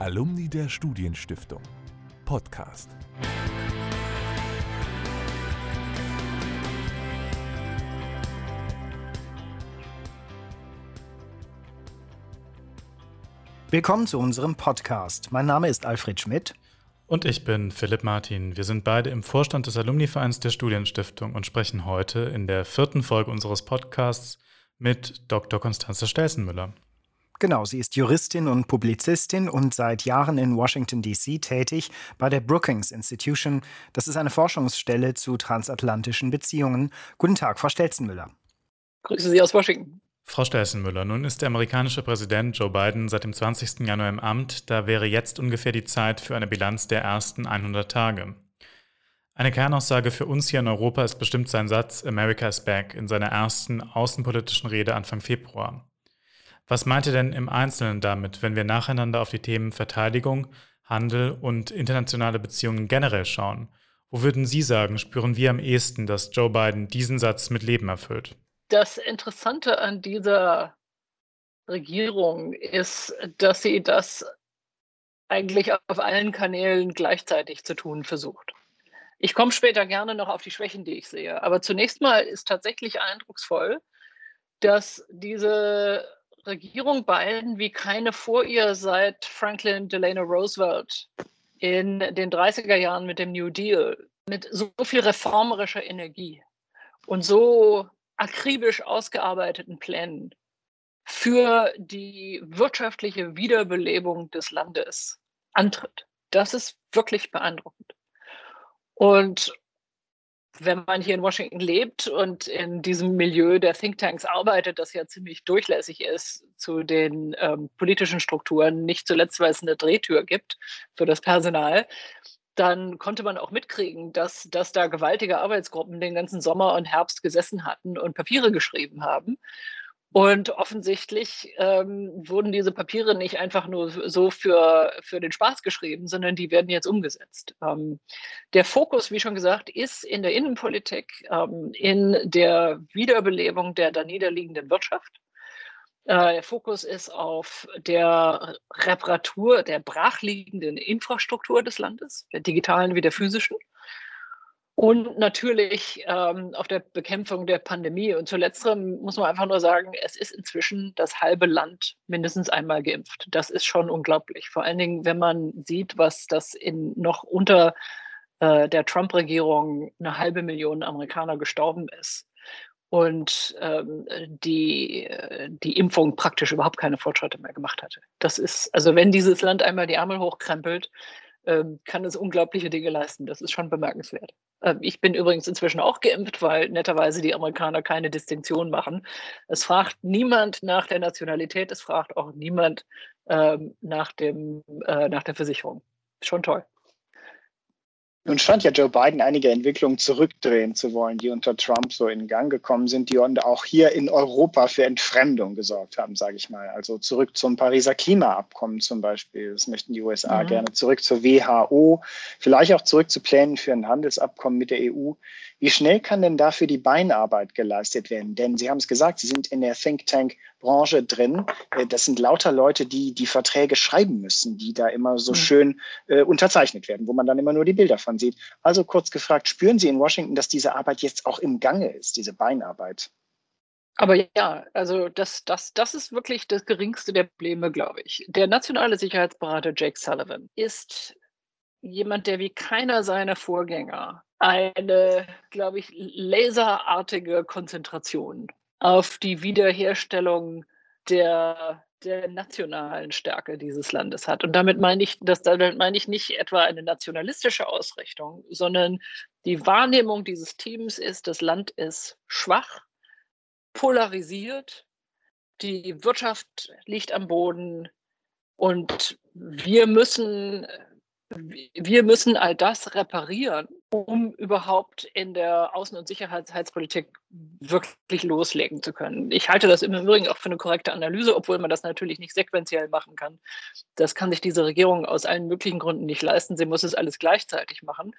Alumni der Studienstiftung. Podcast. Willkommen zu unserem Podcast. Mein Name ist Alfred Schmidt. Und ich bin Philipp Martin. Wir sind beide im Vorstand des Alumni-Vereins der Studienstiftung und sprechen heute in der vierten Folge unseres Podcasts mit Dr. Konstanze Stelzenmüller. Genau, sie ist Juristin und Publizistin und seit Jahren in Washington, D.C. tätig bei der Brookings Institution. Das ist eine Forschungsstelle zu transatlantischen Beziehungen. Guten Tag, Frau Stelzenmüller. Grüße Sie aus Washington. Frau Stelzenmüller, nun ist der amerikanische Präsident Joe Biden seit dem 20. Januar im Amt. Da wäre jetzt ungefähr die Zeit für eine Bilanz der ersten 100 Tage. Eine Kernaussage für uns hier in Europa ist bestimmt sein Satz America is back in seiner ersten außenpolitischen Rede Anfang Februar. Was meint ihr denn im Einzelnen damit, wenn wir nacheinander auf die Themen Verteidigung, Handel und internationale Beziehungen generell schauen? Wo würden Sie sagen, spüren wir am ehesten, dass Joe Biden diesen Satz mit Leben erfüllt? Das Interessante an dieser Regierung ist, dass sie das eigentlich auf allen Kanälen gleichzeitig zu tun versucht. Ich komme später gerne noch auf die Schwächen, die ich sehe. Aber zunächst mal ist tatsächlich eindrucksvoll, dass diese Regierung Biden wie keine vor ihr seit Franklin Delano Roosevelt in den 30er Jahren mit dem New Deal mit so viel reformerischer Energie und so akribisch ausgearbeiteten Plänen für die wirtschaftliche Wiederbelebung des Landes antritt. Das ist wirklich beeindruckend. Und wenn man hier in Washington lebt und in diesem Milieu der Thinktanks arbeitet, das ja ziemlich durchlässig ist zu den ähm, politischen Strukturen, nicht zuletzt, weil es eine Drehtür gibt für das Personal, dann konnte man auch mitkriegen, dass, dass da gewaltige Arbeitsgruppen den ganzen Sommer und Herbst gesessen hatten und Papiere geschrieben haben. Und offensichtlich ähm, wurden diese Papiere nicht einfach nur so für, für den Spaß geschrieben, sondern die werden jetzt umgesetzt. Ähm, der Fokus, wie schon gesagt, ist in der Innenpolitik, ähm, in der Wiederbelebung der da niederliegenden Wirtschaft. Äh, der Fokus ist auf der Reparatur der brachliegenden Infrastruktur des Landes, der digitalen wie der physischen. Und natürlich ähm, auf der Bekämpfung der Pandemie. Und zuletzt muss man einfach nur sagen, es ist inzwischen das halbe Land mindestens einmal geimpft. Das ist schon unglaublich. Vor allen Dingen, wenn man sieht, was das in noch unter äh, der Trump-Regierung eine halbe Million Amerikaner gestorben ist. Und ähm, die, die Impfung praktisch überhaupt keine Fortschritte mehr gemacht hatte. Das ist, also wenn dieses Land einmal die Ärmel hochkrempelt, ähm, kann es unglaubliche Dinge leisten. Das ist schon bemerkenswert. Ähm, ich bin übrigens inzwischen auch geimpft, weil netterweise die Amerikaner keine Distinktion machen. Es fragt niemand nach der Nationalität, es fragt auch niemand ähm, nach, dem, äh, nach der Versicherung. Schon toll. Nun scheint ja Joe Biden einige Entwicklungen zurückdrehen zu wollen, die unter Trump so in Gang gekommen sind, die auch hier in Europa für Entfremdung gesorgt haben, sage ich mal. Also zurück zum Pariser Klimaabkommen zum Beispiel. Das möchten die USA mhm. gerne zurück zur WHO, vielleicht auch zurück zu Plänen für ein Handelsabkommen mit der EU. Wie schnell kann denn dafür die Beinarbeit geleistet werden? Denn Sie haben es gesagt, Sie sind in der Think Tank Branche drin. Äh, das sind lauter Leute, die die Verträge schreiben müssen, die da immer so mhm. schön äh, unterzeichnet werden, wo man dann immer nur die Bilder von sieht. Also kurz gefragt, spüren Sie in Washington, dass diese Arbeit jetzt auch im Gange ist, diese Beinarbeit? Aber ja, also das, das, das ist wirklich das geringste der Probleme, glaube ich. Der nationale Sicherheitsberater Jake Sullivan ist jemand, der wie keiner seiner Vorgänger eine, glaube ich, laserartige Konzentration auf die Wiederherstellung der, der nationalen Stärke dieses Landes hat. Und damit meine ich, das, damit meine ich nicht etwa eine nationalistische Ausrichtung, sondern die Wahrnehmung dieses Teams ist, das Land ist schwach, polarisiert, die Wirtschaft liegt am Boden und wir müssen wir müssen all das reparieren, um überhaupt in der Außen- und Sicherheitspolitik wirklich loslegen zu können. Ich halte das im Übrigen auch für eine korrekte Analyse, obwohl man das natürlich nicht sequenziell machen kann. Das kann sich diese Regierung aus allen möglichen Gründen nicht leisten. Sie muss es alles gleichzeitig machen.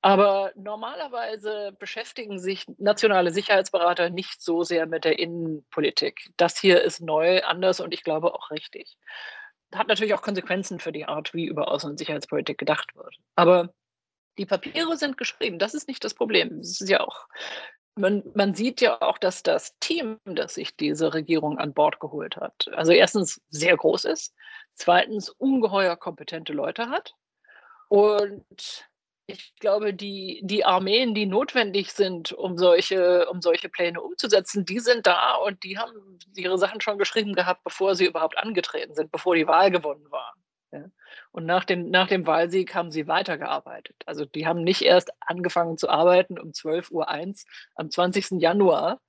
Aber normalerweise beschäftigen sich nationale Sicherheitsberater nicht so sehr mit der Innenpolitik. Das hier ist neu, anders und ich glaube auch richtig. hat natürlich auch Konsequenzen für die Art, wie über Außen- und Sicherheitspolitik gedacht wird. Aber die Papiere sind geschrieben, das ist nicht das Problem. Das ist ja auch, man, man sieht ja auch, dass das Team, das sich diese Regierung an Bord geholt hat, also erstens sehr groß ist, zweitens ungeheuer kompetente Leute hat und ich glaube, die, die Armeen, die notwendig sind, um solche, um solche Pläne umzusetzen, die sind da und die haben ihre Sachen schon geschrieben gehabt, bevor sie überhaupt angetreten sind, bevor die Wahl gewonnen war. Ja. Und nach dem, nach dem Wahlsieg haben sie weitergearbeitet. Also die haben nicht erst angefangen zu arbeiten um 12.01 Uhr am 20. Januar,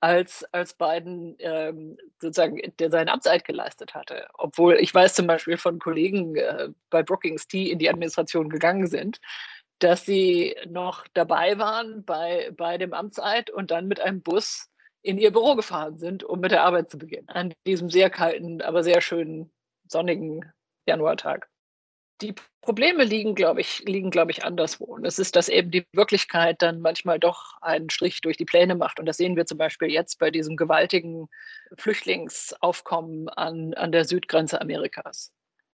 als, als Biden ähm, sozusagen der seinen Amtseid geleistet hatte. Obwohl ich weiß zum Beispiel von Kollegen äh, bei Brookings, die in die Administration gegangen sind, dass sie noch dabei waren bei, bei dem Amtseid und dann mit einem Bus in ihr Büro gefahren sind, um mit der Arbeit zu beginnen. An diesem sehr kalten, aber sehr schönen, sonnigen Januartag. Die Probleme liegen, glaube ich, liegen, glaube ich, anderswo. Und es ist, dass eben die Wirklichkeit dann manchmal doch einen Strich durch die Pläne macht. Und das sehen wir zum Beispiel jetzt bei diesem gewaltigen Flüchtlingsaufkommen an, an der Südgrenze Amerikas.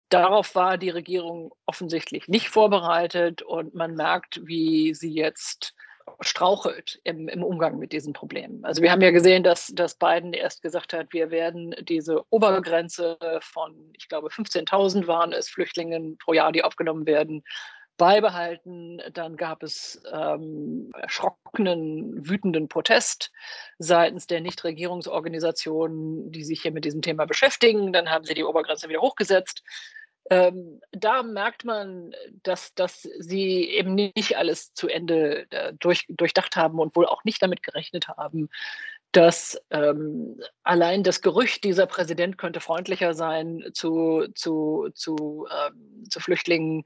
Darauf war die Regierung offensichtlich nicht vorbereitet und man merkt, wie sie jetzt strauchelt im, im, Umgang mit diesen Problemen. Also wir haben ja gesehen, dass, dass Biden erst gesagt hat, wir werden diese Obergrenze von, ich glaube, 15.000 waren es Flüchtlingen pro Jahr, die aufgenommen werden, beibehalten. Dann gab es ähm, erschrockenen, wütenden Protest seitens der Nichtregierungsorganisationen, die sich hier mit diesem Thema beschäftigen. Dann haben sie die Obergrenze wieder hochgesetzt. Ähm, da merkt man, dass, dass sie eben nicht alles zu Ende äh, durch, durchdacht haben und wohl auch nicht damit gerechnet haben, dass ähm, allein das Gerücht, dieser Präsident könnte freundlicher sein zu, zu, zu, ähm, zu Flüchtlingen,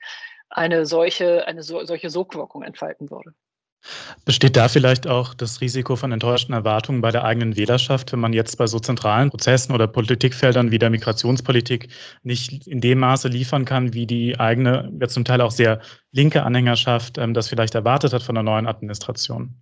eine solche, eine so, solche Sogwirkung entfalten würde. Besteht da vielleicht auch das Risiko von enttäuschten Erwartungen bei der eigenen Wählerschaft, wenn man jetzt bei so zentralen Prozessen oder Politikfeldern wie der Migrationspolitik nicht in dem Maße liefern kann, wie die eigene, ja zum Teil auch sehr linke Anhängerschaft ähm, das vielleicht erwartet hat von der neuen Administration?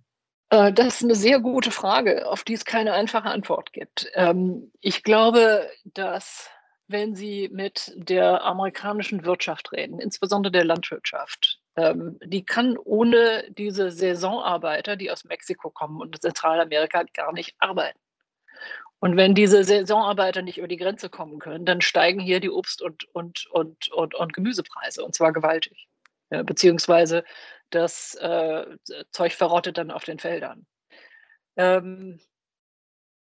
Äh, das ist eine sehr gute Frage, auf die es keine einfache Antwort gibt. Ähm, ich glaube, dass wenn Sie mit der amerikanischen Wirtschaft reden, insbesondere der Landwirtschaft, die kann ohne diese Saisonarbeiter, die aus Mexiko kommen und Zentralamerika, gar nicht arbeiten. Und wenn diese Saisonarbeiter nicht über die Grenze kommen können, dann steigen hier die Obst- und, und, und, und, und Gemüsepreise, und zwar gewaltig. Ja, beziehungsweise das äh, Zeug verrottet dann auf den Feldern. Ähm,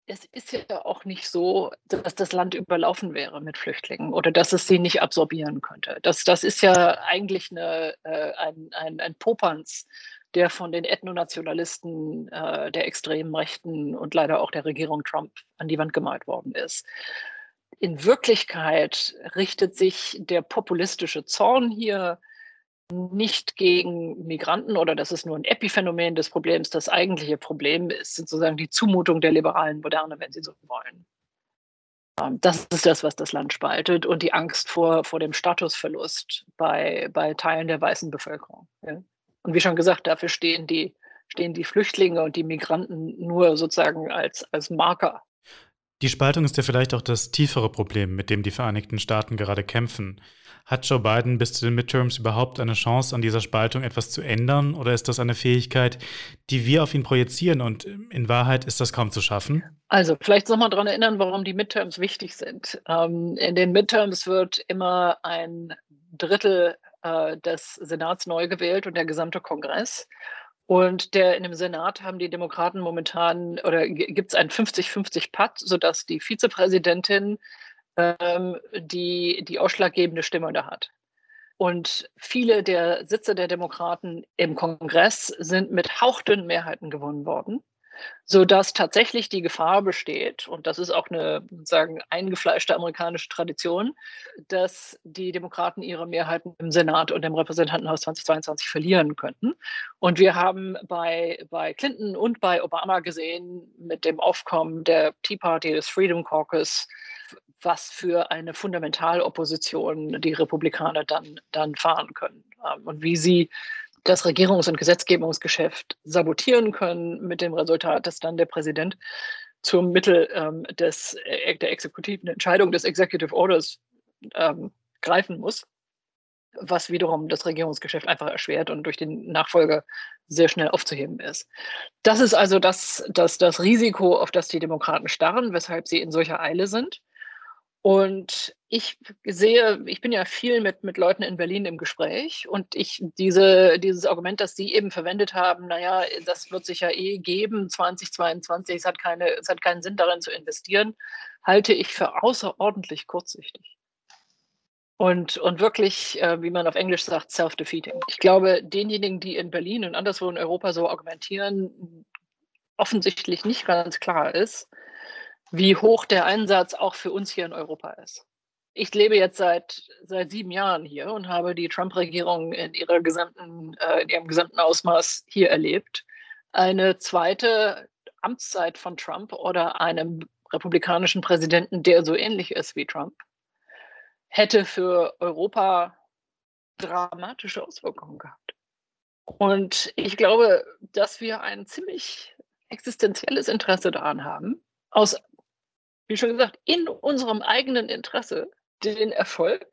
es ist ja auch nicht so, dass das Land überlaufen wäre mit Flüchtlingen oder dass es sie nicht absorbieren könnte. Das, das ist ja eigentlich eine, äh, ein, ein, ein Popanz, der von den Ethnonationalisten äh, der extremen Rechten und leider auch der Regierung Trump an die Wand gemalt worden ist. In Wirklichkeit richtet sich der populistische Zorn hier nicht gegen Migranten oder das ist nur ein Epiphänomen des Problems. Das eigentliche Problem ist sozusagen die Zumutung der liberalen Moderne, wenn Sie so wollen. Ähm, das ist das, was das Land spaltet und die Angst vor, vor dem Statusverlust bei, bei Teilen der weißen Bevölkerung. Und wie schon gesagt, dafür stehen die, stehen die Flüchtlinge und die Migranten nur sozusagen als, als Marker. Die Spaltung ist ja vielleicht auch das tiefere Problem, mit dem die Vereinigten Staaten gerade kämpfen. Hat Joe Biden bis zu den Midterms überhaupt eine Chance, an dieser Spaltung etwas zu ändern? Oder ist das eine Fähigkeit, die wir auf ihn projizieren und in Wahrheit ist das kaum zu schaffen? Also vielleicht man daran erinnern, warum die Midterms wichtig sind. Ähm, in den Midterms wird immer ein Drittel äh, des Senats neu gewählt und der gesamte Kongress. Und der, in dem Senat haben die Demokraten momentan, oder gibt es einen 50-50-Patt, sodass die Vizepräsidentin ähm, die die ausschlaggebende Stimme da hat. Und viele der Sitze der Demokraten im Kongress sind mit hauchdünnen Mehrheiten gewonnen worden, sodass tatsächlich die Gefahr besteht, und das ist auch eine sozusagen eingefleischte amerikanische Tradition, dass die Demokraten ihre Mehrheiten im Senat und im Repräsentantenhaus 2022 verlieren könnten. Und wir haben bei, bei Clinton und bei Obama gesehen, mit dem Aufkommen der Tea Party, des Freedom Caucus, was für eine Fundamentalopposition die Republikaner dann, dann fahren können ähm, und wie sie das Regierungs- und Gesetzgebungsgeschäft sabotieren können, mit dem Resultat, dass dann der Präsident zum Mittel ähm, des, äh, der exekutiven Entscheidung des Executive Orders ähm, greifen muss, was wiederum das Regierungsgeschäft einfach erschwert und durch den Nachfolger sehr schnell aufzuheben ist. Das ist also das, das, das Risiko, auf das die Demokraten starren, weshalb sie in solcher Eile sind. Und ich sehe, ich bin ja viel mit, mit Leuten in Berlin im Gespräch und ich diese, dieses Argument, das Sie eben verwendet haben, naja, das wird sich ja eh geben, 2022, es hat, keine, es hat keinen Sinn darin zu investieren, halte ich für außerordentlich kurzsichtig. Und, und wirklich, äh, wie man auf Englisch sagt, self-defeating. Ich glaube, denjenigen, die in Berlin und anderswo in Europa so argumentieren, offensichtlich nicht ganz klar ist, wie hoch der Einsatz auch für uns hier in Europa ist. Ich lebe jetzt seit, seit sieben Jahren hier und habe die Trump-Regierung in, ihrer gesamten, äh, in ihrem gesamten Ausmaß hier erlebt. Eine zweite Amtszeit von Trump oder einem republikanischen Präsidenten, der so ähnlich ist wie Trump, hätte für Europa dramatische Auswirkungen gehabt. Und ich glaube, dass wir ein ziemlich existenzielles Interesse daran haben, aus wie schon gesagt, in unserem eigenen Interesse den Erfolg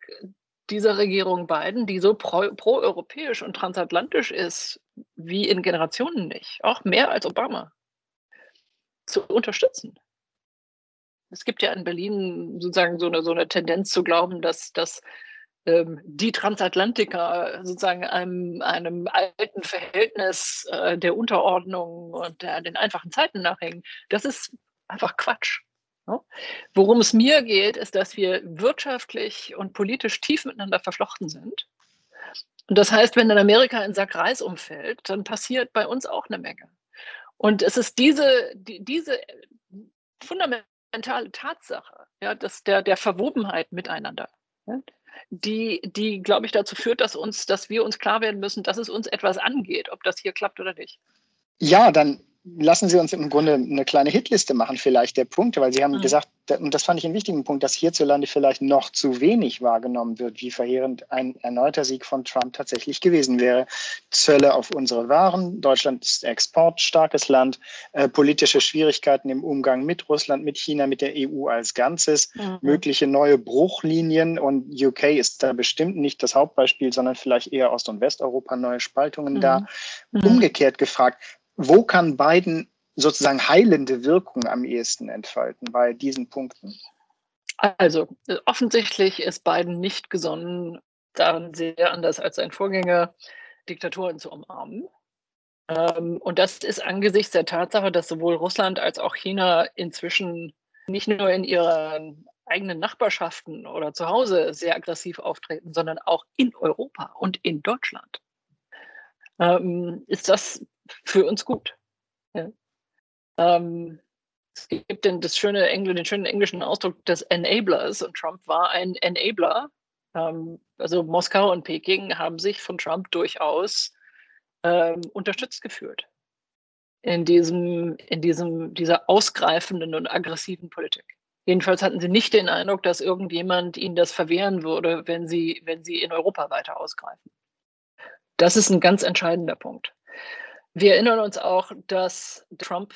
dieser Regierung Biden, die so pro, proeuropäisch und transatlantisch ist, wie in Generationen nicht, auch mehr als Obama, zu unterstützen. Es gibt ja in Berlin sozusagen so eine, so eine Tendenz zu glauben, dass, dass ähm, die Transatlantiker sozusagen einem, einem alten Verhältnis äh, der Unterordnung und der, den einfachen Zeiten nachhängen. Das ist einfach Quatsch. Worum es mir geht, ist, dass wir wirtschaftlich und politisch tief miteinander verflochten sind. Und das heißt, wenn in Amerika ein Sack Reis umfällt, dann passiert bei uns auch eine Menge. Und es ist diese, die, diese fundamentale Tatsache ja, dass der, der Verwobenheit miteinander, ja, die, die glaube ich, dazu führt, dass, uns, dass wir uns klar werden müssen, dass es uns etwas angeht, ob das hier klappt oder nicht. Ja, dann lassen Sie uns im Grunde eine kleine Hitliste machen, vielleicht der Punkte, weil Sie haben mhm. gesagt, und das fand ich einen wichtigen Punkt, dass hierzulande vielleicht noch zu wenig wahrgenommen wird, wie verheerend ein erneuter Sieg von Trump tatsächlich gewesen wäre. Zölle auf unsere Waren, Deutschland ist exportstarkes Land, äh, politische Schwierigkeiten im Umgang mit Russland, mit China, mit der EU als Ganzes, mhm. mögliche neue Bruchlinien und UK ist da bestimmt nicht das Hauptbeispiel, sondern vielleicht eher Ost- und Westeuropa, neue Spaltungen mhm. da. Mhm. Umgekehrt gefragt, wo kann Biden sozusagen heilende Wirkung am ehesten entfalten bei diesen Punkten? Also offensichtlich ist Biden nicht gesonnen, daran sehr anders als sein Vorgänger, Diktaturen zu umarmen. Ähm, und das ist angesichts der Tatsache, dass sowohl Russland als auch China inzwischen nicht nur in ihren eigenen Nachbarschaften oder zu Hause sehr aggressiv auftreten, sondern auch in Europa und in Deutschland. Ähm, ist das für uns gut. Ja. Ähm, es gibt den, das schöne Engl den schönen englischen Ausdruck des Enablers und Trump war ein Enabler. Ähm, also Moskau und Peking haben sich von Trump durchaus ähm, unterstützt gefühlt in diesem, in diesem, dieser ausgreifenden und aggressiven Politik. Jedenfalls hatten sie nicht den Eindruck, dass irgendjemand ihnen das verwehren würde, wenn sie, wenn sie in Europa weiter ausgreifen. Das ist ein ganz entscheidender Punkt. Wir erinnern uns auch, dass Trump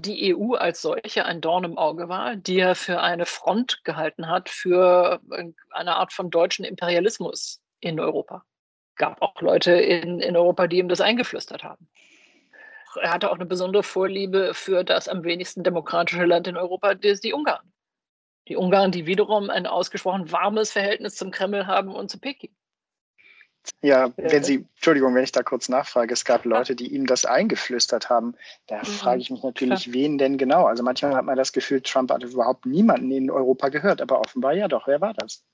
die EU als solche ein Dorn im Auge war, die er für eine Front gehalten hat für eine Art von deutschen Imperialismus in Europa. Gab auch Leute in, in Europa, die ihm das eingeflüstert haben. Er hatte auch eine besondere Vorliebe für das am wenigsten demokratische Land in Europa, das die Ungarn. Die Ungarn, die wiederum ein ausgesprochen warmes Verhältnis zum Kreml haben und zu Peking. Ja, wenn Sie, Entschuldigung, wenn ich da kurz nachfrage, es gab Leute, die ihm das eingeflüstert haben. Da mhm. frage ich mich natürlich, Klar. wen denn genau? Also manchmal hat man das Gefühl, Trump hat überhaupt niemanden in Europa gehört, aber offenbar ja doch. Wer war das?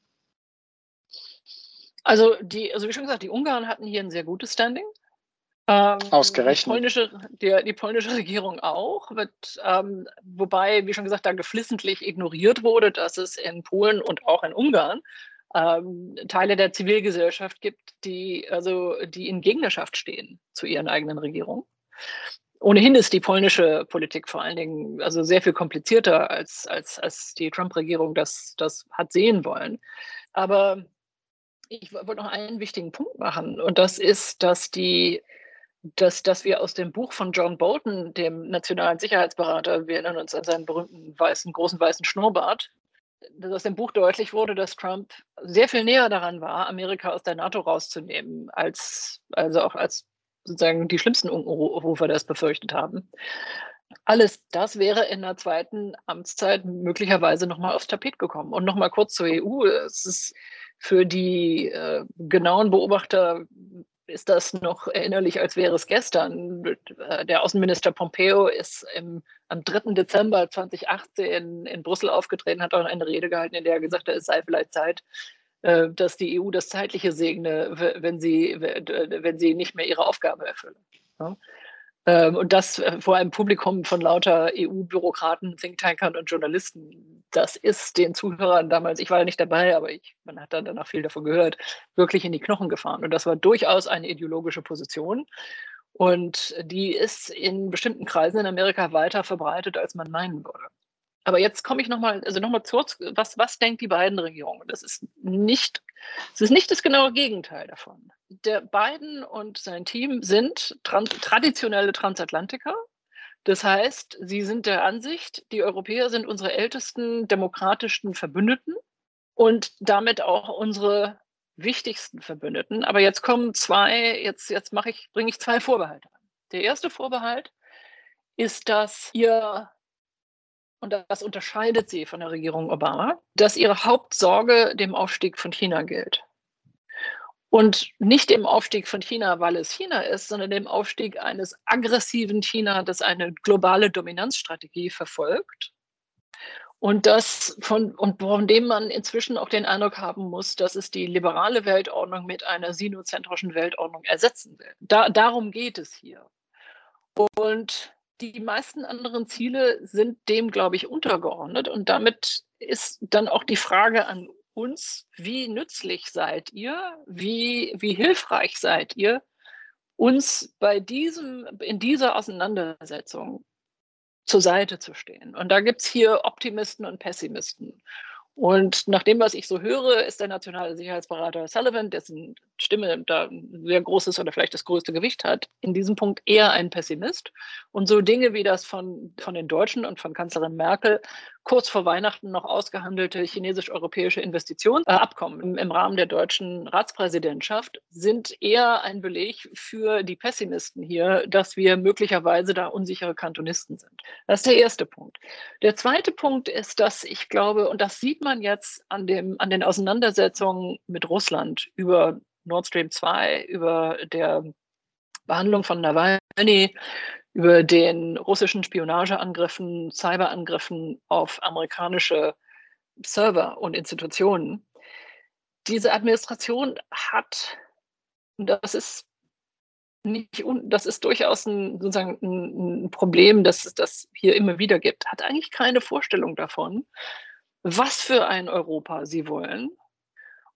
Also, die, also wie schon gesagt, die Ungarn hatten hier ein sehr gutes Standing. Ähm, Ausgerechnet. Die polnische, die, die polnische Regierung auch, wird, ähm, wobei, wie schon gesagt, da geflissentlich ignoriert wurde, dass es in Polen und auch in Ungarn ähm, Teile der Zivilgesellschaft gibt, die also die in Gegnerschaft stehen zu ihren eigenen Regierungen. Ohnehin ist die polnische Politik vor allen Dingen also sehr viel komplizierter, als, als, als die Trump-Regierung das, das hat sehen wollen. Aber ich wollte noch einen wichtigen Punkt machen, und das ist, dass die dass, dass wir aus dem Buch von John Bolton, dem nationalen Sicherheitsberater, wir erinnern uns an seinen berühmten weißen, großen weißen Schnurrbart, dass aus dem Buch deutlich wurde, dass Trump sehr viel näher daran war, Amerika aus der NATO rauszunehmen, als also auch als sozusagen die schlimmsten Unrufer das befürchtet haben. Alles das wäre in der zweiten Amtszeit möglicherweise nochmal aufs Tapet gekommen. Und nochmal kurz zur EU. Es ist für die äh, genauen Beobachter ist das noch erinnerlich, als wäre es gestern. Äh, der Außenminister Pompeo ist im, am 3. Dezember 2018 in Brüssel aufgetreten, hat auch eine Rede gehalten, in der er gesagt hat, es sei vielleicht Zeit, äh, dass die EU das Zeitliche segne, wenn sie, wenn sie nicht mehr ihre Aufgabe erfülle. Ähm, und das äh, vor einem Publikum von lauter EU-Bürokraten, Thinktankern und Journalisten, das ist den Zuhörern damals, ich war ja nicht dabei, aber ich, man hat dann danach viel davon gehört, wirklich in die Knochen gefahren. Und das war durchaus eine ideologische Position. Und die ist in bestimmten Kreisen in Amerika weiter verbreitet, als man meinen würde. Aber jetzt komme ich nochmal, also nochmal kurz, was, was denkt die beiden Regierungen? Das ist nicht, das ist nicht das genaue Gegenteil davon. Der Biden und sein Team sind trans traditionelle Transatlantiker. Das heißt, sie sind der Ansicht, die Europäer sind unsere ältesten demokratischen Verbündeten und damit auch unsere wichtigsten Verbündeten. Aber jetzt kommen zwei, jetzt, jetzt mache ich, bringe ich zwei Vorbehalte an. Der erste Vorbehalt ist, dass ihr und das unterscheidet sie von der Regierung Obama, dass ihre Hauptsorge dem Aufstieg von China gilt. Und nicht dem Aufstieg von China, weil es China ist, sondern dem Aufstieg eines aggressiven China, das eine globale Dominanzstrategie verfolgt. Und das von, und von dem man inzwischen auch den Eindruck haben muss, dass es die liberale Weltordnung mit einer sinozentrischen Weltordnung ersetzen will. Da, darum geht es hier. Und die meisten anderen Ziele sind dem, glaube ich, untergeordnet. Und damit ist dann auch die Frage an uns, wie nützlich seid ihr? Wie, wie hilfreich seid ihr, uns bei diesem, in dieser Auseinandersetzung zur Seite zu stehen? Und da gibt es hier Optimisten und Pessimisten. Und nach dem, was ich so höre, ist der nationale Sicherheitsberater Sullivan, dessen Stimme da ein sehr großes oder vielleicht das größte Gewicht hat, in diesem Punkt eher ein Pessimist. Und so Dinge wie das von, von den Deutschen und von Kanzlerin Merkel kurz vor Weihnachten noch ausgehandelte chinesisch-europäische Investitionsabkommen im, im Rahmen der deutschen Ratspräsidentschaft sind eher ein Beleg für die Pessimisten hier, dass wir möglicherweise da unsichere Kantonisten sind. Das ist der erste Punkt. Der zweite Punkt ist, dass ich glaube, und das sieht man jetzt an, dem, an den Auseinandersetzungen mit Russland über Nord Stream 2, über der Behandlung von Nawalny, über den russischen Spionageangriffen, Cyberangriffen auf amerikanische Server und Institutionen. Diese Administration hat, das ist nicht, das ist durchaus ein, sozusagen ein Problem, das es das hier immer wieder gibt, hat eigentlich keine Vorstellung davon, was für ein Europa sie wollen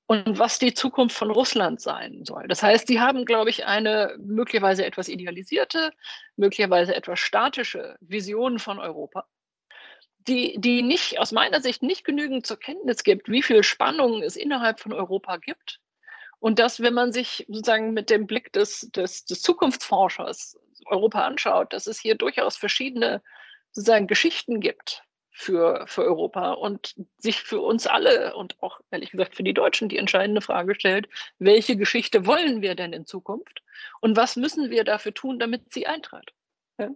und was die Zukunft von Russland sein soll. Das heißt, sie haben, glaube ich, eine möglicherweise etwas idealisierte, möglicherweise etwas statische Vision von Europa, die, die nicht, aus meiner Sicht nicht genügend zur Kenntnis gibt, wie viel Spannung es innerhalb von Europa gibt. Und dass, wenn man sich sozusagen mit dem Blick des, des, des Zukunftsforschers Europa anschaut, dass es hier durchaus verschiedene sozusagen Geschichten gibt, für, für Europa und sich für uns alle und auch ehrlich gesagt für die Deutschen die entscheidende Frage stellt, welche Geschichte wollen wir denn in Zukunft und was müssen wir dafür tun, damit sie eintritt. Ja?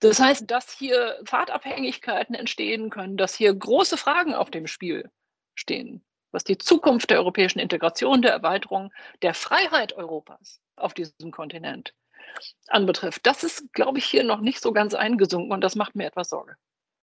Das heißt, dass hier Fahrtabhängigkeiten entstehen können, dass hier große Fragen auf dem Spiel stehen, was die Zukunft der europäischen Integration, der Erweiterung, der Freiheit Europas auf diesem Kontinent anbetrifft. Das ist, glaube ich, hier noch nicht so ganz eingesunken und das macht mir etwas Sorge.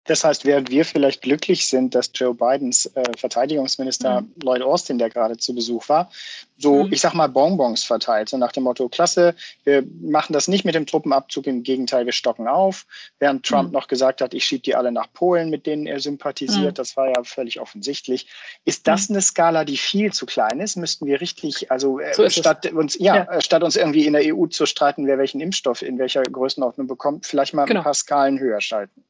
Das heißt, während wir vielleicht glücklich sind, dass Joe Bidens äh, Verteidigungsminister mhm. Lloyd Austin, der gerade zu Besuch war, so, mhm. ich sag mal, Bonbons verteilt, so nach dem Motto, klasse, wir machen das nicht mit dem Truppenabzug, im Gegenteil, wir stocken auf. Während Trump mhm. noch gesagt hat, ich schiebe die alle nach Polen, mit denen er sympathisiert, mhm. das war ja völlig offensichtlich. Ist das mhm. eine Skala, die viel zu klein ist? Müssten wir richtig, also äh, so statt uns, ja, ja, äh, statt uns irgendwie in der EU zu streiten, wer welchen Impfstoff in welcher Größenordnung bekommt, vielleicht mal genau. ein paar Skalen höher schalten.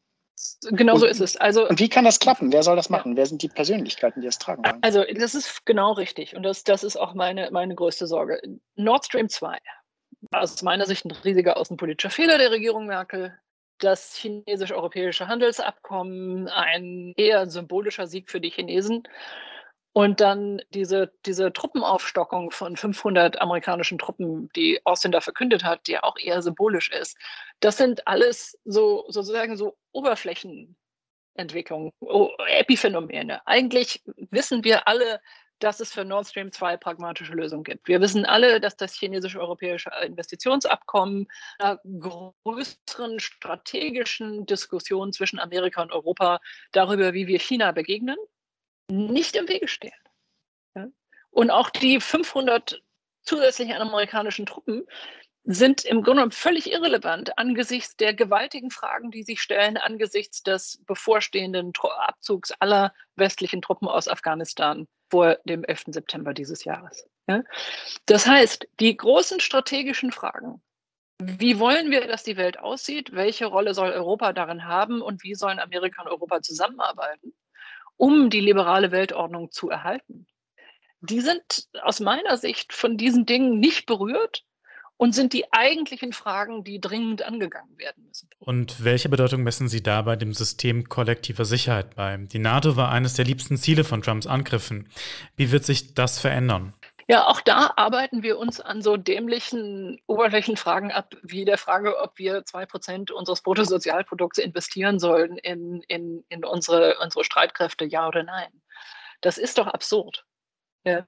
Genau und, so ist es. Also, und wie kann das klappen? Wer soll das machen? Ja. Wer sind die Persönlichkeiten, die das tragen wollen? Also, das ist genau richtig. Und das, das ist auch meine, meine größte Sorge. Nord Stream 2 aus meiner Sicht ein riesiger außenpolitischer Fehler der Regierung Merkel. das chinesisch-europäische Handelsabkommen ein eher symbolischer Sieg für die Chinesen. Und dann diese, diese Truppenaufstockung von 500 amerikanischen Truppen, die Austin da verkündet hat, die auch eher symbolisch ist. Das sind alles so sozusagen so Oberflächenentwicklungen, Epiphänomene. Eigentlich wissen wir alle, dass es für Nord Stream 2 pragmatische Lösungen gibt. Wir wissen alle, dass das chinesische-europäische Investitionsabkommen einer größeren strategischen Diskussion zwischen Amerika und Europa darüber, wie wir China begegnen, nicht im Wege stehen. Und auch die 500 zusätzlichen amerikanischen Truppen sind im Grunde genommen völlig irrelevant angesichts der gewaltigen Fragen, die sich stellen, angesichts des bevorstehenden Abzugs aller westlichen Truppen aus Afghanistan vor dem 11. September dieses Jahres. Ja? Das heißt, die großen strategischen Fragen, wie wollen wir, dass die Welt aussieht, welche Rolle soll Europa darin haben und wie sollen Amerika und Europa zusammenarbeiten, um die liberale Weltordnung zu erhalten, die sind aus meiner Sicht von diesen Dingen nicht berührt und sind die eigentlichen Fragen, die dringend angegangen werden müssen. Und welche Bedeutung messen Sie dabei dem System kollektiver Sicherheit bei? Die NATO war eines der liebsten Ziele von Trumps Angriffen. Wie wird sich das verändern? Ja, auch da arbeiten wir uns an so dämlichen Oberflächenfragen ab, wie der Frage, ob wir zwei Prozent unseres Bruttosozialprodukts investieren sollen in, in, in unsere, unsere Streitkräfte, ja oder nein. Das ist doch absurd. Ja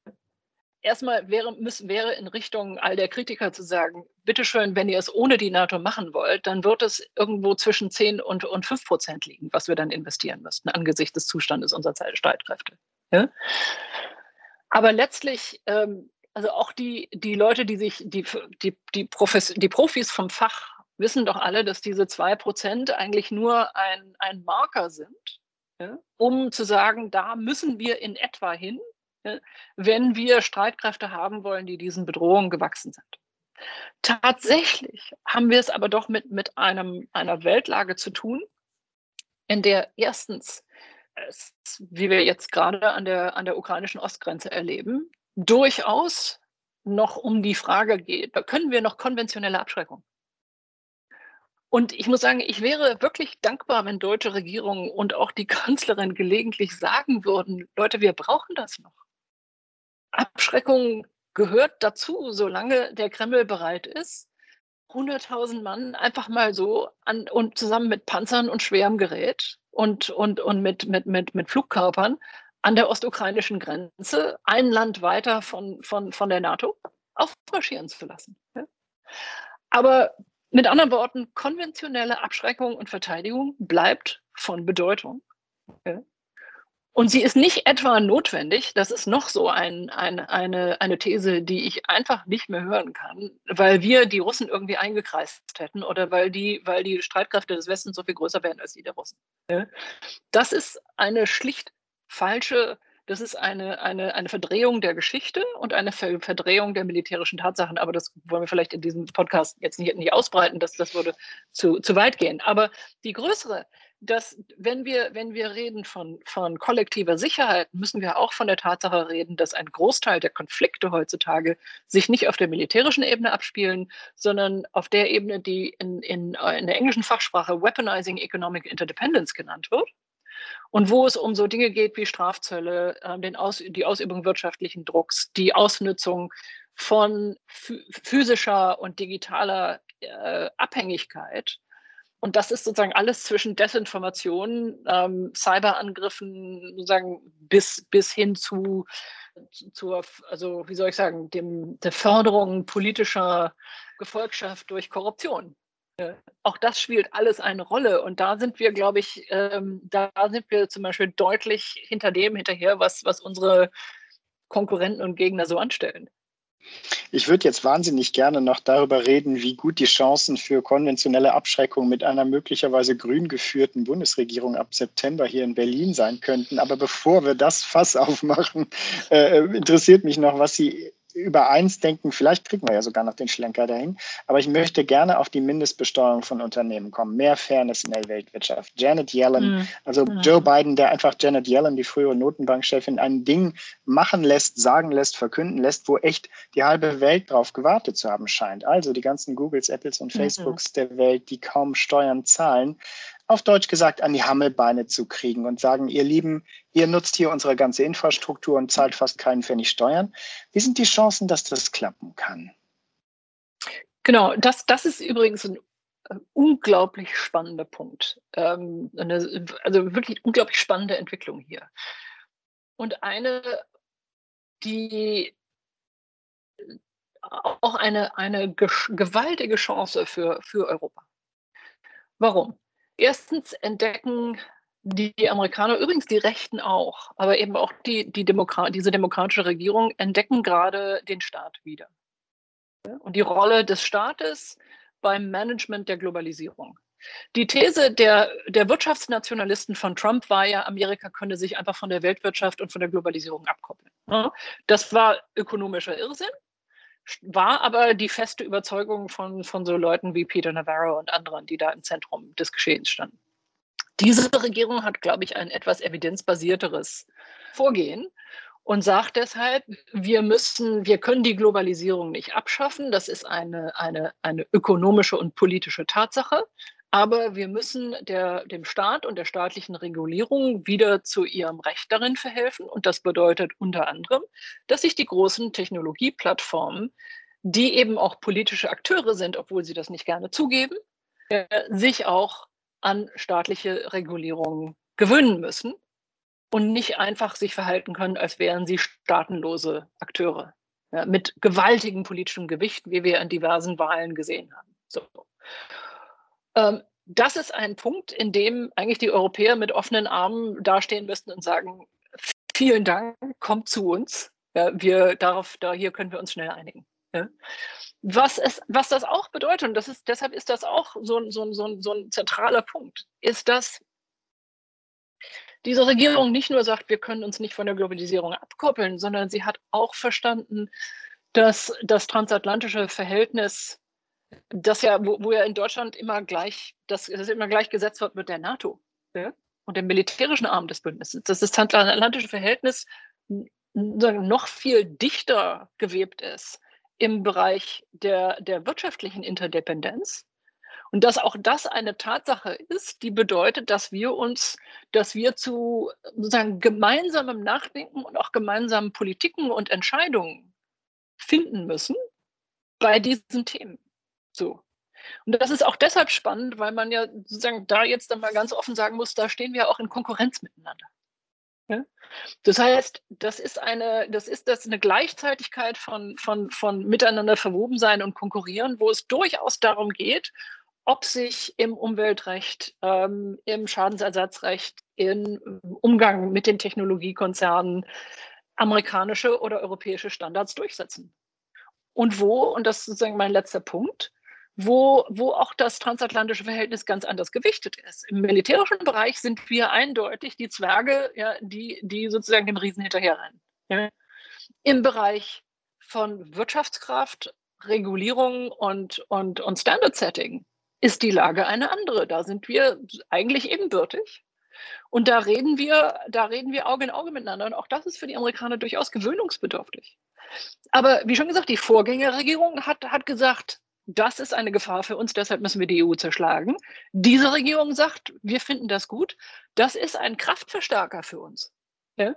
erstmal wäre, müssen, wäre in Richtung all der Kritiker zu sagen, bitteschön, wenn ihr es ohne die NATO machen wollt, dann wird es irgendwo zwischen 10 und, und 5 Prozent liegen, was wir dann investieren müssten angesichts des Zustandes unserer Streitkräfte. Ja? Aber letztlich, ähm, also auch die, die Leute, die sich, die, die, die, Profis, die Profis vom Fach wissen doch alle, dass diese 2 Prozent eigentlich nur ein, ein Marker sind, ja? um zu sagen, da müssen wir in etwa hin wenn wir Streitkräfte haben wollen, die diesen Bedrohungen gewachsen sind. Tatsächlich haben wir es aber doch mit, mit einem, einer Weltlage zu tun, in der erstens, es, wie wir jetzt gerade an der, an der ukrainischen Ostgrenze erleben, durchaus noch um die Frage geht, können wir noch konventionelle Abschreckung. Und ich muss sagen, ich wäre wirklich dankbar, wenn deutsche Regierungen und auch die Kanzlerin gelegentlich sagen würden, Leute, wir brauchen das noch. Abschreckung gehört dazu, solange der Kreml bereit ist, 100.000 Mann einfach mal so an, und zusammen mit Panzern und schwerem Gerät und, und, und mit, mit, mit, mit Flugkörpern an der ostukrainischen Grenze ein Land weiter von, von, von der NATO aufmarschieren zu lassen. Aber mit anderen Worten, konventionelle Abschreckung und Verteidigung bleibt von Bedeutung. Und sie ist nicht etwa notwendig, das ist noch so ein, ein, eine, eine These, die ich einfach nicht mehr hören kann, weil wir die Russen irgendwie eingekreist hätten oder weil die, weil die Streitkräfte des Westens so viel größer wären als die der Russen. Das ist eine schlicht falsche, das ist eine, eine, eine Verdrehung der Geschichte und eine Verdrehung der militärischen Tatsachen. Aber das wollen wir vielleicht in diesem Podcast jetzt nicht, nicht ausbreiten, das, das würde zu, zu weit gehen. Aber die größere dass wenn wir, wenn wir reden von, von kollektiver Sicherheit, müssen wir auch von der Tatsache reden, dass ein Großteil der Konflikte heutzutage sich nicht auf der militärischen Ebene abspielen, sondern auf der Ebene, die in, in, in der englischen Fachsprache Weaponizing Economic Interdependence genannt wird. Und wo es um so Dinge geht wie Strafzölle, äh, Aus, die Ausübung wirtschaftlichen Drucks, die Ausnutzung von physischer und digitaler äh, Abhängigkeit und das ist sozusagen alles zwischen Desinformation, ähm, Cyberangriffen, sozusagen bis, bis hin zu, zur, also wie soll ich sagen, dem, der Förderung politischer Gefolgschaft durch Korruption. Äh, auch das spielt alles eine Rolle. Und da sind wir, glaube ich, ähm, da sind wir zum Beispiel deutlich hinter dem hinterher, was, was unsere Konkurrenten und Gegner so anstellen. Ich würde jetzt wahnsinnig gerne noch darüber reden, wie gut die Chancen für konventionelle Abschreckung mit einer möglicherweise grün geführten Bundesregierung ab September hier in Berlin sein könnten. Aber bevor wir das Fass aufmachen, äh, interessiert mich noch, was Sie über eins denken, vielleicht kriegen wir ja sogar noch den Schlenker dahin, aber ich möchte gerne auf die Mindestbesteuerung von Unternehmen kommen. Mehr Fairness in der Weltwirtschaft. Janet Yellen, mhm. also mhm. Joe Biden, der einfach Janet Yellen, die frühere Notenbankchefin, ein Ding machen lässt, sagen lässt, verkünden lässt, wo echt die halbe Welt drauf gewartet zu haben scheint. Also die ganzen Googles, Apples und mhm. Facebooks mhm. der Welt, die kaum Steuern zahlen, auf Deutsch gesagt, an die Hammelbeine zu kriegen und sagen, ihr Lieben, ihr nutzt hier unsere ganze Infrastruktur und zahlt fast keinen Pfennig Steuern. Wie sind die Chancen, dass das klappen kann? Genau, das, das ist übrigens ein äh, unglaublich spannender Punkt. Ähm, eine, also wirklich unglaublich spannende Entwicklung hier. Und eine, die auch eine, eine gewaltige Chance für, für Europa. Warum? Erstens entdecken die Amerikaner, übrigens die Rechten auch, aber eben auch die, die Demokrat, diese demokratische Regierung entdecken gerade den Staat wieder. Und die Rolle des Staates beim Management der Globalisierung. Die These der, der Wirtschaftsnationalisten von Trump war ja, Amerika könne sich einfach von der Weltwirtschaft und von der Globalisierung abkoppeln. Das war ökonomischer Irrsinn war aber die feste Überzeugung von, von so Leuten wie Peter Navarro und anderen, die da im Zentrum des Geschehens standen. Diese Regierung hat, glaube ich, ein etwas evidenzbasierteres Vorgehen und sagt deshalb, wir müssen, wir können die Globalisierung nicht abschaffen. Das ist eine, eine, eine ökonomische und politische Tatsache. Aber wir müssen der, dem Staat und der staatlichen Regulierung wieder zu ihrem Recht darin verhelfen. Und das bedeutet unter anderem, dass sich die großen Technologieplattformen, die eben auch politische Akteure sind, obwohl sie das nicht gerne zugeben, äh, sich auch an staatliche Regulierungen gewöhnen müssen und nicht einfach sich verhalten können, als wären sie staatenlose Akteure ja, mit gewaltigem politischem Gewicht, wie wir in diversen Wahlen gesehen haben. So. Ähm, das ist ein Punkt, in dem eigentlich die Europäer mit offenen Armen dastehen müssten und sagen, vielen Dank, kommt zu uns. Ja, wir darauf, da hier können wir uns schnell einigen. Ja. Was, es, was das auch bedeutet, und das ist, deshalb ist das auch so, so, so, so ein zentraler Punkt, ist, dass diese Regierung nicht nur sagt, wir können uns nicht von der Globalisierung abkoppeln, sondern sie hat auch verstanden, dass das transatlantische Verhältnis das ja, wo, wo ja in Deutschland immer gleich, das, das immer gleich gesetzt wird mit der NATO ja? und dem militärischen Arm des Bündnisses, dass das transatlantische Verhältnis noch viel dichter gewebt ist im Bereich der, der wirtschaftlichen Interdependenz. Und dass auch das eine Tatsache ist, die bedeutet, dass wir uns, dass wir zu sozusagen gemeinsamem Nachdenken und auch gemeinsamen Politiken und Entscheidungen finden müssen bei diesen Themen. So. Und das ist auch deshalb spannend, weil man ja sozusagen da jetzt dann mal ganz offen sagen muss, da stehen wir auch in Konkurrenz miteinander. Das heißt, das ist eine, das ist das eine Gleichzeitigkeit von, von, von miteinander verwoben sein und konkurrieren, wo es durchaus darum geht, ob sich im Umweltrecht, ähm, im Schadensersatzrecht, im Umgang mit den Technologiekonzernen amerikanische oder europäische Standards durchsetzen. Und wo, und das ist sozusagen mein letzter Punkt, wo, wo auch das transatlantische Verhältnis ganz anders gewichtet ist. Im militärischen Bereich sind wir eindeutig die Zwerge, ja, die, die sozusagen dem Riesen hinterherrennen. Ja. Im Bereich von Wirtschaftskraft, Regulierung und, und, und Standard Setting ist die Lage eine andere. Da sind wir eigentlich ebenbürtig. Und da reden wir, da reden wir Auge in Auge miteinander. Und auch das ist für die Amerikaner durchaus gewöhnungsbedürftig. Aber wie schon gesagt, die Vorgängerregierung hat, hat gesagt, das ist eine Gefahr für uns, deshalb müssen wir die EU zerschlagen. Diese Regierung sagt, wir finden das gut. Das ist ein Kraftverstärker für uns. Ja?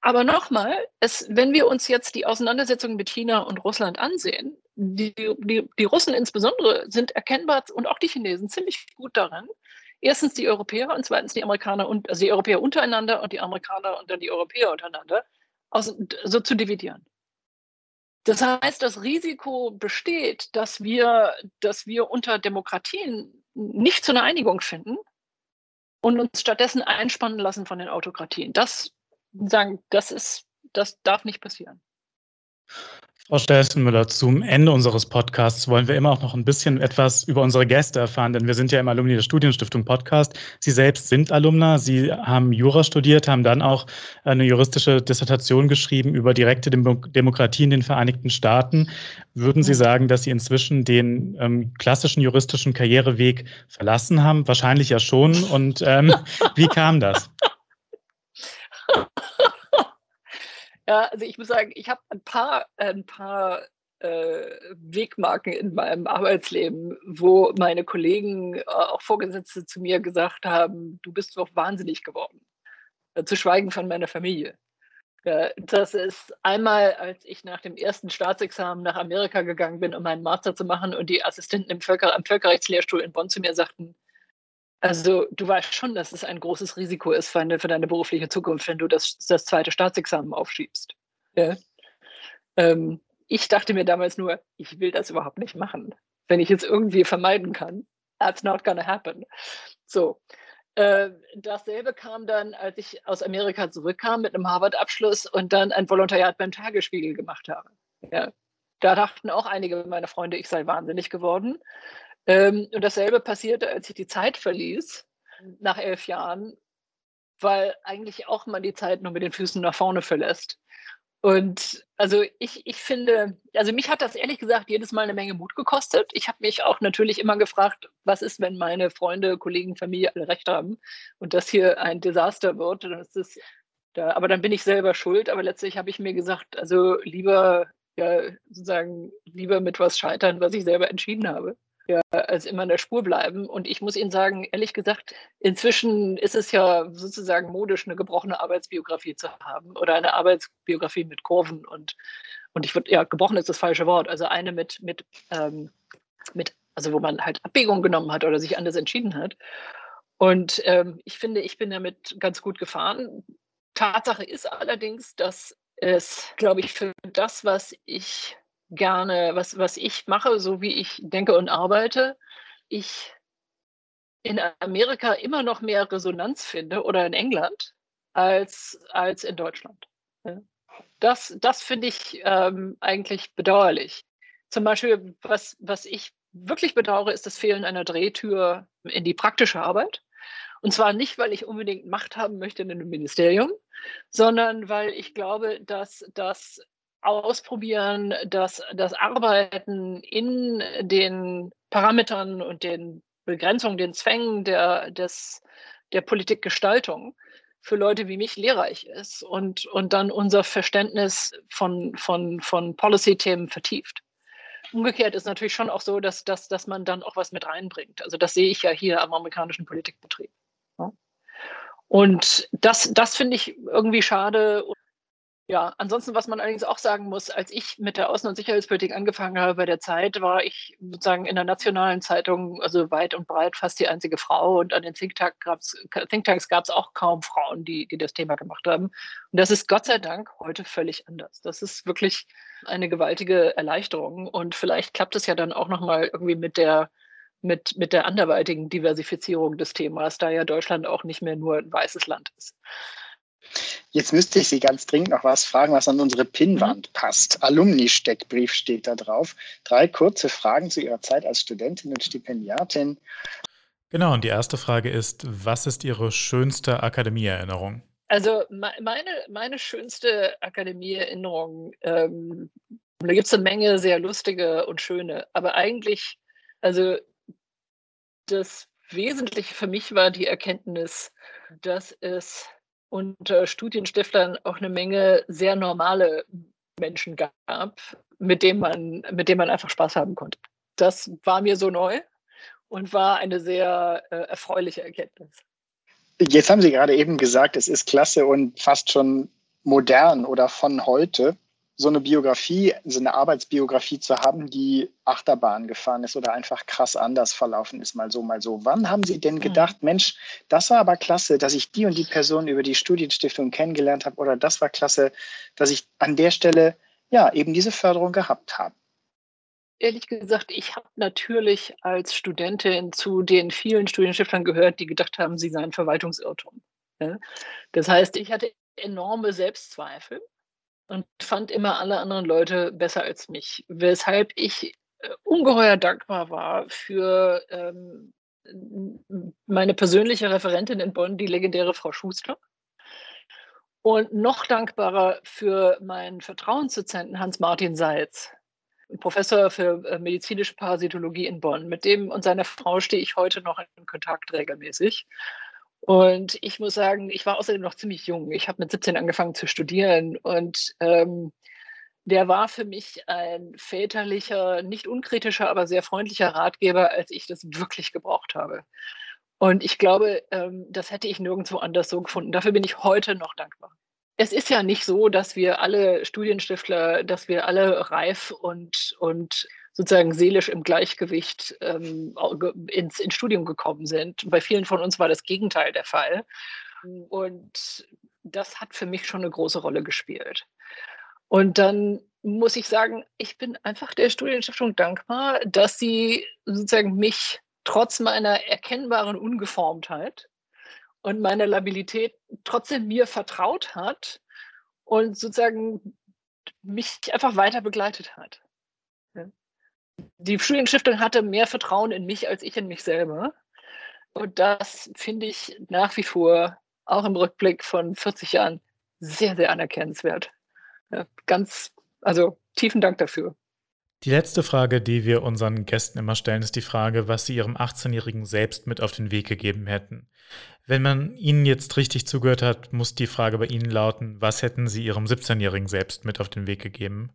Aber nochmal, wenn wir uns jetzt die Auseinandersetzung mit China und Russland ansehen, die, die, die Russen insbesondere sind erkennbar und auch die Chinesen ziemlich gut darin, erstens die Europäer und zweitens die Amerikaner und also die Europäer untereinander und die Amerikaner und dann die Europäer untereinander aus, so zu dividieren. Das heißt, das Risiko besteht, dass wir, dass wir unter Demokratien nicht zu einer Einigung finden und uns stattdessen einspannen lassen von den Autokratien. Das sagen, das ist, das darf nicht passieren. Frau Stelzenmüller, zum Ende unseres Podcasts wollen wir immer auch noch ein bisschen etwas über unsere Gäste erfahren, denn wir sind ja im Alumni der Studienstiftung Podcast. Sie selbst sind Alumna, Sie haben Jura studiert, haben dann auch eine juristische Dissertation geschrieben über direkte Demokratie in den Vereinigten Staaten. Würden Sie sagen, dass Sie inzwischen den ähm, klassischen juristischen Karriereweg verlassen haben? Wahrscheinlich ja schon. Und ähm, wie kam das? Ja, also ich muss sagen, ich habe ein paar, ein paar äh, Wegmarken in meinem Arbeitsleben, wo meine Kollegen, äh, auch Vorgesetzte zu mir gesagt haben, du bist doch wahnsinnig geworden. Äh, zu schweigen von meiner Familie. Ja, das ist einmal, als ich nach dem ersten Staatsexamen nach Amerika gegangen bin, um meinen Master zu machen und die Assistenten im Völker, am Völkerrechtslehrstuhl in Bonn zu mir sagten, also du weißt schon, dass es ein großes Risiko ist für, eine, für deine berufliche Zukunft, wenn du das, das zweite Staatsexamen aufschiebst. Ja? Ähm, ich dachte mir damals nur, ich will das überhaupt nicht machen. Wenn ich es irgendwie vermeiden kann, that's not gonna happen. So. Äh, dasselbe kam dann, als ich aus Amerika zurückkam mit einem Harvard-Abschluss und dann ein Volontariat beim Tagesspiegel gemacht habe. Ja. Da dachten auch einige meiner Freunde, ich sei wahnsinnig geworden. Ähm, und dasselbe passierte, als ich die Zeit verließ, nach elf Jahren, weil eigentlich auch man die Zeit nur mit den Füßen nach vorne verlässt. Und also ich, ich finde, also mich hat das ehrlich gesagt jedes Mal eine Menge Mut gekostet. Ich habe mich auch natürlich immer gefragt, was ist, wenn meine Freunde, Kollegen, Familie alle recht haben und das hier ein Desaster wird. Dann ist es da, aber dann bin ich selber schuld. Aber letztlich habe ich mir gesagt, also lieber, ja, sozusagen, lieber mit was scheitern, was ich selber entschieden habe ja, als immer in der Spur bleiben. Und ich muss Ihnen sagen, ehrlich gesagt, inzwischen ist es ja sozusagen modisch, eine gebrochene Arbeitsbiografie zu haben oder eine Arbeitsbiografie mit Kurven und, und ich würde, ja, gebrochen ist das falsche Wort, also eine mit, mit, ähm, mit, also wo man halt Abwägung genommen hat oder sich anders entschieden hat. Und ähm, ich finde, ich bin damit ganz gut gefahren. Tatsache ist allerdings, dass es, glaube ich, für das, was ich gerne, was, was ich mache, so wie ich denke und arbeite, ich in Amerika immer noch mehr Resonanz finde oder in England als, als in Deutschland. Das, das finde ich ähm, eigentlich bedauerlich. Zum Beispiel, was, was ich wirklich bedauere, ist das Fehlen einer Drehtür in die praktische Arbeit. Und zwar nicht, weil ich unbedingt Macht haben möchte in einem Ministerium, sondern weil ich glaube, dass das Ausprobieren, das, das Arbeiten in den Parametern und den Begrenzungen, den Zwängen der, des, der Politikgestaltung für Leute wie mich lehrreich ist und, und dann unser Verständnis von, von, von Policy-Themen vertieft. Umgekehrt ist natürlich schon auch so, dass, dass, dass man dann auch was mit reinbringt. Also das sehe ich ja hier am amerikanischen Politikbetrieb. Und das, das finde ich irgendwie schade. Ja, ansonsten, was man allerdings auch sagen muss, als ich mit der Außen- und Sicherheitspolitik angefangen habe bei der Zeit, war ich sozusagen in der nationalen Zeitung, also weit und breit fast die einzige Frau. Und an den Thinktank Thinktanks gab es auch kaum Frauen, die, die das Thema gemacht haben. Und das ist Gott sei Dank heute völlig anders. Das ist wirklich eine gewaltige Erleichterung. Und vielleicht klappt es ja dann auch nochmal irgendwie mit der mit, mit der anderweitigen Diversifizierung des Themas, da ja Deutschland auch nicht mehr nur ein weißes Land ist. Jetzt müsste ich Sie ganz dringend noch was fragen, was an unsere Pinnwand mhm. passt. Alumni-Steckbrief steht da drauf. Drei kurze Fragen zu Ihrer Zeit als Studentin und Stipendiatin. Genau, und die erste Frage ist, was ist Ihre schönste Akademieerinnerung? Also meine, meine schönste Akademieerinnerung, ähm, da gibt es eine Menge sehr lustige und schöne, aber eigentlich, also das Wesentliche für mich war die Erkenntnis, dass es unter Studienstiftern auch eine Menge sehr normale Menschen gab, mit denen man, mit denen man einfach Spaß haben konnte. Das war mir so neu und war eine sehr äh, erfreuliche Erkenntnis. Jetzt haben Sie gerade eben gesagt, es ist klasse und fast schon modern oder von heute so eine Biografie, so eine Arbeitsbiografie zu haben, die Achterbahn gefahren ist oder einfach krass anders verlaufen ist, mal so, mal so. Wann haben Sie denn mhm. gedacht, Mensch, das war aber klasse, dass ich die und die Person über die Studienstiftung kennengelernt habe oder das war klasse, dass ich an der Stelle ja eben diese Förderung gehabt habe? Ehrlich gesagt, ich habe natürlich als Studentin zu den vielen Studienstiftern gehört, die gedacht haben, sie seien Verwaltungsirrtum. Das heißt, ich hatte enorme Selbstzweifel und fand immer alle anderen Leute besser als mich, weshalb ich äh, ungeheuer dankbar war für ähm, meine persönliche Referentin in Bonn, die legendäre Frau Schuster. Und noch dankbarer für meinen Vertrauensdozenten Hans-Martin Seitz, Professor für äh, medizinische Parasitologie in Bonn. Mit dem und seiner Frau stehe ich heute noch in Kontakt regelmäßig. Und ich muss sagen, ich war außerdem noch ziemlich jung. Ich habe mit 17 angefangen zu studieren und ähm, der war für mich ein väterlicher, nicht unkritischer, aber sehr freundlicher Ratgeber, als ich das wirklich gebraucht habe. Und ich glaube, ähm, das hätte ich nirgendwo anders so gefunden. Dafür bin ich heute noch dankbar. Es ist ja nicht so, dass wir alle Studienstiftler, dass wir alle reif und, und sozusagen seelisch im Gleichgewicht ähm, ins, ins Studium gekommen sind. Bei vielen von uns war das Gegenteil der Fall. Und das hat für mich schon eine große Rolle gespielt. Und dann muss ich sagen, ich bin einfach der Studienstiftung dankbar, dass sie sozusagen mich trotz meiner erkennbaren Ungeformtheit und meiner Labilität trotzdem mir vertraut hat und sozusagen mich einfach weiter begleitet hat. Die Studienstiftung hatte mehr Vertrauen in mich als ich in mich selber. Und das finde ich nach wie vor, auch im Rückblick von 40 Jahren, sehr, sehr anerkennenswert. Ja, ganz, also tiefen Dank dafür. Die letzte Frage, die wir unseren Gästen immer stellen, ist die Frage, was sie ihrem 18-Jährigen selbst mit auf den Weg gegeben hätten. Wenn man Ihnen jetzt richtig zugehört hat, muss die Frage bei Ihnen lauten, was hätten Sie Ihrem 17-Jährigen selbst mit auf den Weg gegeben?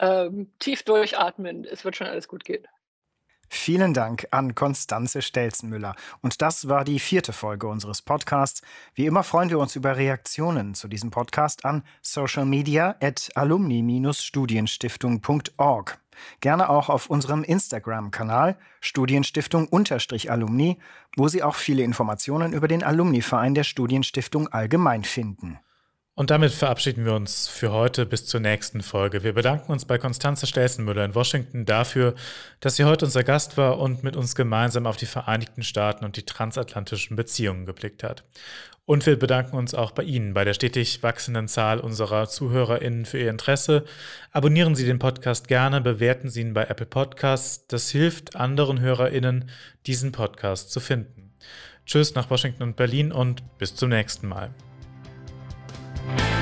Ähm, tief durchatmen, es wird schon alles gut gehen. Vielen Dank an Konstanze Stelzenmüller. Und das war die vierte Folge unseres Podcasts. Wie immer freuen wir uns über Reaktionen zu diesem Podcast an socialmedia at alumni-studienstiftung.org. Gerne auch auf unserem Instagram-Kanal Studienstiftung-Alumni, wo Sie auch viele Informationen über den Alumni-Verein der Studienstiftung allgemein finden. Und damit verabschieden wir uns für heute bis zur nächsten Folge. Wir bedanken uns bei Konstanze Stelzenmüller in Washington dafür, dass sie heute unser Gast war und mit uns gemeinsam auf die Vereinigten Staaten und die transatlantischen Beziehungen geblickt hat. Und wir bedanken uns auch bei Ihnen, bei der stetig wachsenden Zahl unserer ZuhörerInnen für Ihr Interesse. Abonnieren Sie den Podcast gerne, bewerten Sie ihn bei Apple Podcasts. Das hilft anderen HörerInnen, diesen Podcast zu finden. Tschüss nach Washington und Berlin und bis zum nächsten Mal. Bye.